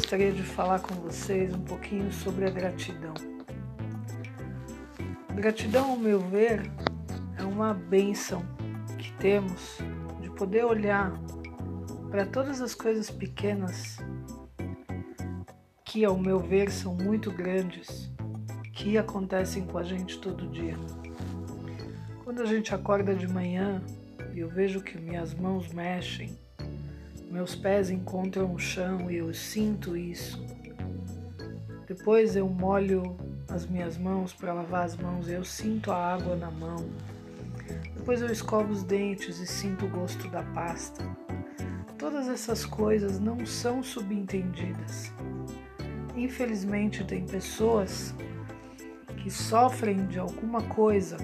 gostaria de falar com vocês um pouquinho sobre a gratidão. Gratidão, ao meu ver, é uma benção que temos de poder olhar para todas as coisas pequenas que, ao meu ver, são muito grandes, que acontecem com a gente todo dia. Quando a gente acorda de manhã e eu vejo que minhas mãos mexem, meus pés encontram o chão e eu sinto isso. Depois eu molho as minhas mãos para lavar as mãos e eu sinto a água na mão. Depois eu escovo os dentes e sinto o gosto da pasta. Todas essas coisas não são subentendidas. Infelizmente, tem pessoas que sofrem de alguma coisa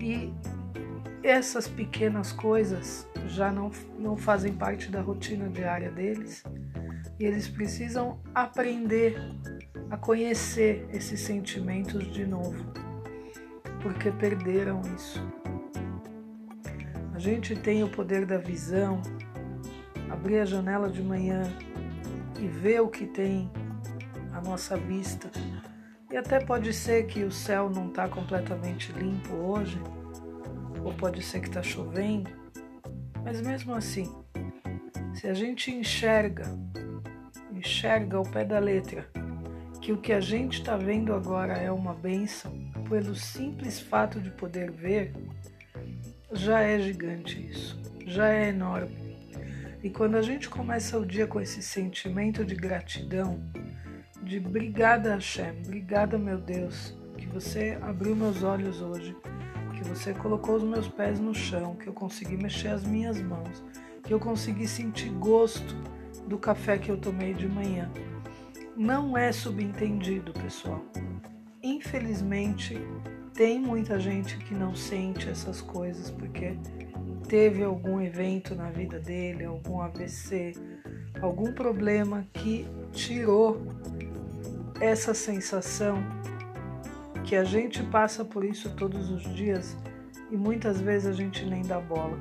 e essas pequenas coisas já não, não fazem parte da rotina diária deles e eles precisam aprender a conhecer esses sentimentos de novo, porque perderam isso. A gente tem o poder da visão, abrir a janela de manhã e ver o que tem à nossa vista. E até pode ser que o céu não está completamente limpo hoje, ou pode ser que está chovendo, mas mesmo assim, se a gente enxerga, enxerga ao pé da letra, que o que a gente está vendo agora é uma benção, pelo simples fato de poder ver, já é gigante isso, já é enorme. E quando a gente começa o dia com esse sentimento de gratidão, de obrigada Hashem, obrigada meu Deus, que você abriu meus olhos hoje, que você colocou os meus pés no chão, que eu consegui mexer as minhas mãos, que eu consegui sentir gosto do café que eu tomei de manhã. Não é subentendido, pessoal. Infelizmente, tem muita gente que não sente essas coisas porque teve algum evento na vida dele, algum AVC, algum problema que tirou essa sensação que a gente passa por isso todos os dias e muitas vezes a gente nem dá bola.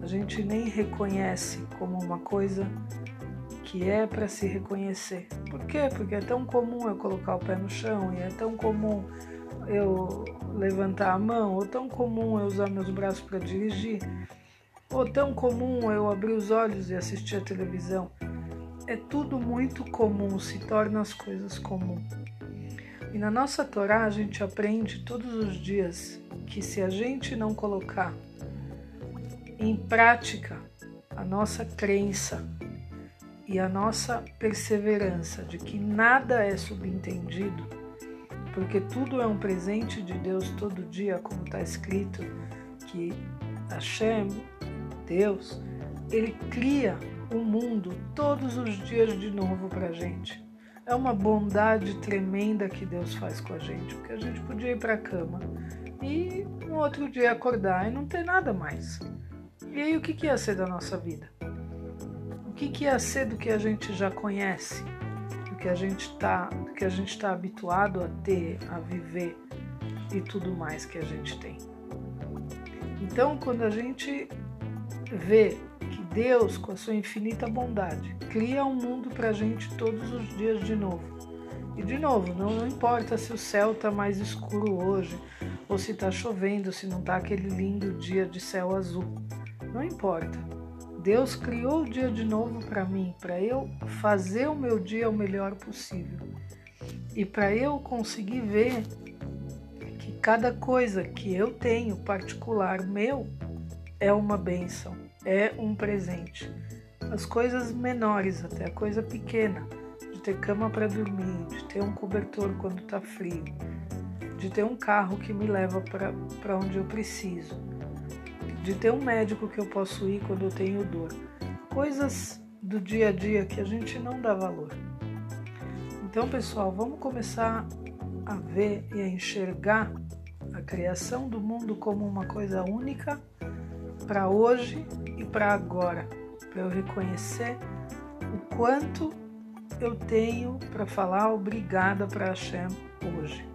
A gente nem reconhece como uma coisa que é para se reconhecer. Por quê? Porque é tão comum eu colocar o pé no chão e é tão comum eu levantar a mão, ou tão comum eu usar meus braços para dirigir, ou tão comum eu abrir os olhos e assistir a televisão. É tudo muito comum, se torna as coisas comuns. E na nossa Torá a gente aprende todos os dias que se a gente não colocar em prática a nossa crença e a nossa perseverança de que nada é subentendido, porque tudo é um presente de Deus todo dia, como está escrito, que Hashem, Deus, ele cria o mundo todos os dias de novo para a gente. É uma bondade tremenda que Deus faz com a gente, porque a gente podia ir para a cama e no outro dia acordar e não ter nada mais. E aí o que, que ia ser da nossa vida? O que, que ia ser do que a gente já conhece, do que a gente está, do que a gente está habituado a ter, a viver e tudo mais que a gente tem. Então, quando a gente vê Deus, com a sua infinita bondade, cria um mundo para a gente todos os dias de novo. E de novo, não, não importa se o céu está mais escuro hoje, ou se está chovendo, se não está aquele lindo dia de céu azul. Não importa. Deus criou o dia de novo para mim, para eu fazer o meu dia o melhor possível. E para eu conseguir ver que cada coisa que eu tenho particular meu é uma bênção é um presente. As coisas menores, até a coisa pequena, de ter cama para dormir, de ter um cobertor quando está frio, de ter um carro que me leva para onde eu preciso, de ter um médico que eu posso ir quando eu tenho dor. Coisas do dia a dia que a gente não dá valor. Então, pessoal, vamos começar a ver e a enxergar a criação do mundo como uma coisa única para hoje e para agora, para eu reconhecer o quanto eu tenho para falar obrigada para Hashem hoje.